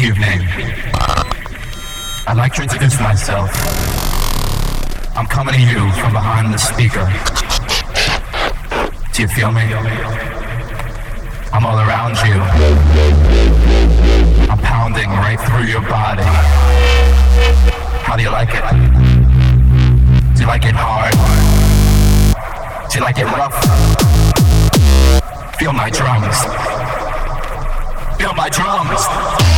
evening. I'd like to introduce myself. I'm coming to you from behind the speaker. Do you feel me? I'm all around you. I'm pounding right through your body. How do you like it? Do you like it hard? Do you like it rough? Feel my drums. Feel my drums.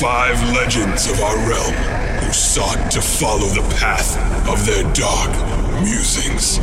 Five legends of our realm who sought to follow the path of their dark musings.